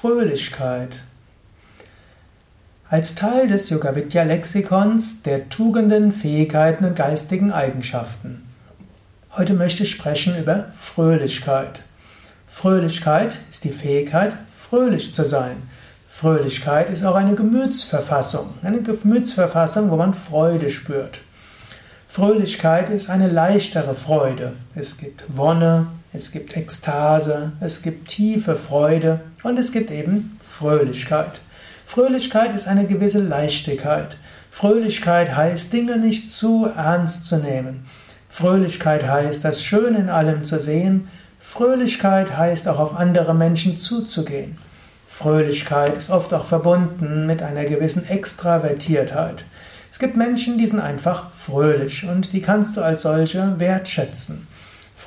Fröhlichkeit. Als Teil des Yogavidya Lexikons der Tugenden, Fähigkeiten und geistigen Eigenschaften. Heute möchte ich sprechen über Fröhlichkeit. Fröhlichkeit ist die Fähigkeit, fröhlich zu sein. Fröhlichkeit ist auch eine Gemütsverfassung, eine Gemütsverfassung, wo man Freude spürt. Fröhlichkeit ist eine leichtere Freude. Es gibt Wonne, es gibt Ekstase, es gibt tiefe Freude und es gibt eben Fröhlichkeit. Fröhlichkeit ist eine gewisse Leichtigkeit. Fröhlichkeit heißt, Dinge nicht zu ernst zu nehmen. Fröhlichkeit heißt, das Schöne in allem zu sehen. Fröhlichkeit heißt auch auf andere Menschen zuzugehen. Fröhlichkeit ist oft auch verbunden mit einer gewissen Extravertiertheit. Es gibt Menschen, die sind einfach fröhlich und die kannst du als solche wertschätzen.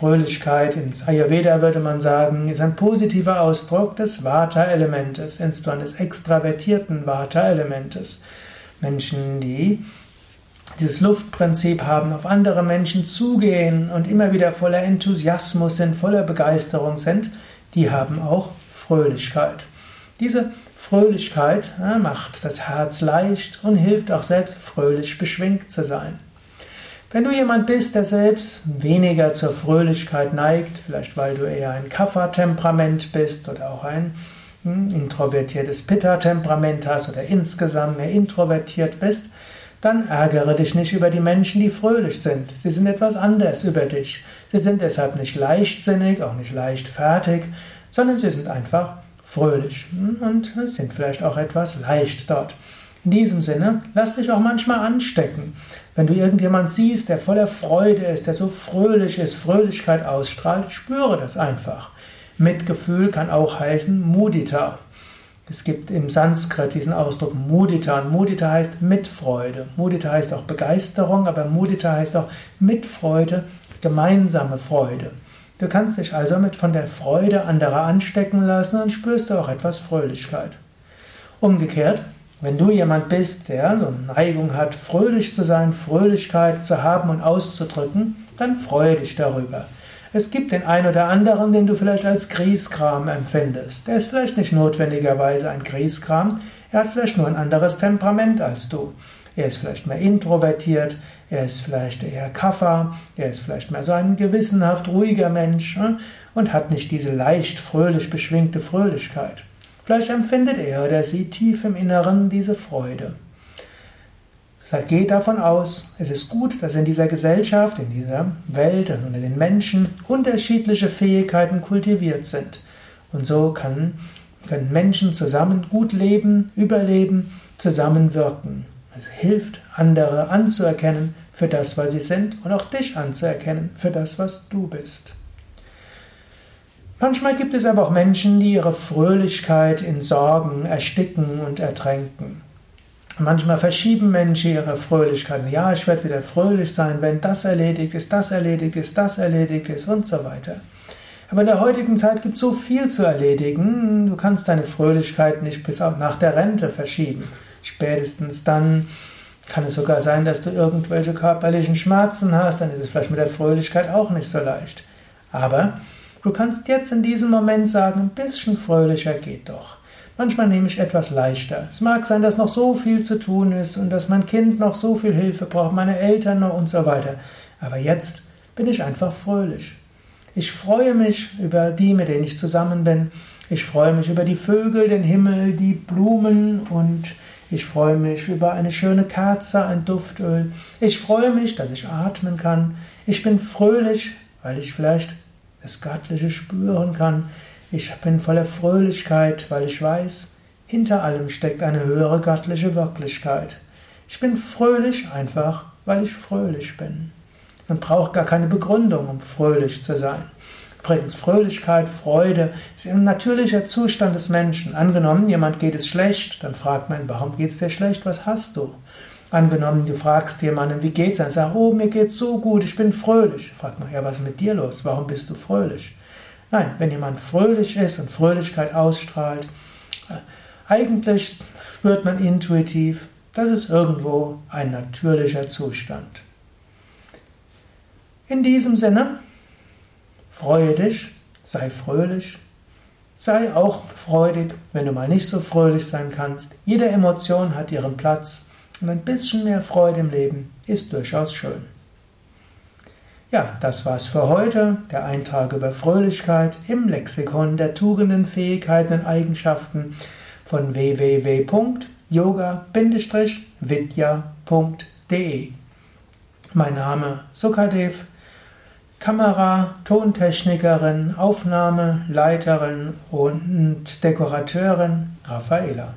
Fröhlichkeit, in Ayurveda würde man sagen, ist ein positiver Ausdruck des Vata-Elementes, insbesondere des extravertierten Vata-Elementes. Menschen, die dieses Luftprinzip haben, auf andere Menschen zugehen und immer wieder voller Enthusiasmus sind, voller Begeisterung sind, die haben auch Fröhlichkeit. Diese Fröhlichkeit macht das Herz leicht und hilft auch selbst fröhlich beschwingt zu sein. Wenn du jemand bist, der selbst weniger zur Fröhlichkeit neigt, vielleicht weil du eher ein Kapha-Temperament bist oder auch ein hm, introvertiertes Pitta-Temperament hast oder insgesamt mehr introvertiert bist, dann ärgere dich nicht über die Menschen, die fröhlich sind. Sie sind etwas anders über dich. Sie sind deshalb nicht leichtsinnig, auch nicht leichtfertig, sondern sie sind einfach fröhlich und sind vielleicht auch etwas leicht dort. In diesem Sinne, lass dich auch manchmal anstecken. Wenn du irgendjemand siehst, der voller Freude ist, der so fröhlich ist, Fröhlichkeit ausstrahlt, spüre das einfach. Mitgefühl kann auch heißen Mudita. Es gibt im Sanskrit diesen Ausdruck Mudita und Mudita heißt Mitfreude. Mudita heißt auch Begeisterung, aber Mudita heißt auch Mitfreude, gemeinsame Freude. Du kannst dich also mit von der Freude anderer anstecken lassen und spürst du auch etwas Fröhlichkeit. Umgekehrt, wenn du jemand bist, der so eine Neigung hat, fröhlich zu sein, Fröhlichkeit zu haben und auszudrücken, dann freue dich darüber. Es gibt den einen oder anderen, den du vielleicht als Grieskram empfindest. Der ist vielleicht nicht notwendigerweise ein Grieskram, er hat vielleicht nur ein anderes Temperament als du. Er ist vielleicht mehr introvertiert, er ist vielleicht eher Kaffer, er ist vielleicht mehr so ein gewissenhaft ruhiger Mensch ne? und hat nicht diese leicht fröhlich beschwingte Fröhlichkeit. Vielleicht empfindet er oder sie tief im Inneren diese Freude. Sag, geh davon aus, es ist gut, dass in dieser Gesellschaft, in dieser Welt und unter den Menschen unterschiedliche Fähigkeiten kultiviert sind. Und so kann, können Menschen zusammen gut leben, überleben, zusammenwirken. Es hilft, andere anzuerkennen für das, was sie sind und auch dich anzuerkennen für das, was du bist. Manchmal gibt es aber auch Menschen, die ihre Fröhlichkeit in Sorgen ersticken und ertränken. Manchmal verschieben Menschen ihre Fröhlichkeit. Ja, ich werde wieder fröhlich sein, wenn das erledigt ist, das erledigt ist, das erledigt ist und so weiter. Aber in der heutigen Zeit gibt es so viel zu erledigen, du kannst deine Fröhlichkeit nicht bis nach der Rente verschieben. Spätestens dann kann es sogar sein, dass du irgendwelche körperlichen Schmerzen hast, dann ist es vielleicht mit der Fröhlichkeit auch nicht so leicht. Aber du kannst jetzt in diesem Moment sagen, ein bisschen fröhlicher geht doch. Manchmal nehme ich etwas leichter. Es mag sein, dass noch so viel zu tun ist und dass mein Kind noch so viel Hilfe braucht, meine Eltern noch und so weiter. Aber jetzt bin ich einfach fröhlich. Ich freue mich über die, mit denen ich zusammen bin. Ich freue mich über die Vögel, den Himmel, die Blumen und ich freue mich über eine schöne Kerze, ein Duftöl. Ich freue mich, dass ich atmen kann. Ich bin fröhlich, weil ich vielleicht das Göttliche spüren kann. Ich bin voller Fröhlichkeit, weil ich weiß, hinter allem steckt eine höhere göttliche Wirklichkeit. Ich bin fröhlich einfach, weil ich fröhlich bin. Man braucht gar keine Begründung, um fröhlich zu sein. Übrigens, Fröhlichkeit, Freude ist ein natürlicher Zustand des Menschen. Angenommen, jemand geht es schlecht, dann fragt man, warum geht es dir schlecht? Was hast du? Angenommen, du fragst jemanden, wie geht's? Dann sagt, oh, mir geht's so gut, ich bin fröhlich. Fragt man, ja, was ist mit dir los? Warum bist du fröhlich? Nein, wenn jemand fröhlich ist und Fröhlichkeit ausstrahlt, äh, eigentlich spürt man intuitiv, das ist irgendwo ein natürlicher Zustand. In diesem Sinne, Freue dich, sei fröhlich, Sei auch freudig, wenn du mal nicht so fröhlich sein kannst. Jede Emotion hat ihren Platz und ein bisschen mehr Freude im Leben ist durchaus schön. Ja, das war's für heute. Der Eintrag über Fröhlichkeit im Lexikon der Tugenden, Fähigkeiten und Eigenschaften von www.yoga-vidya.de. Mein Name Sukadev, Kamera, Tontechnikerin, Aufnahmeleiterin und Dekorateurin Raffaela.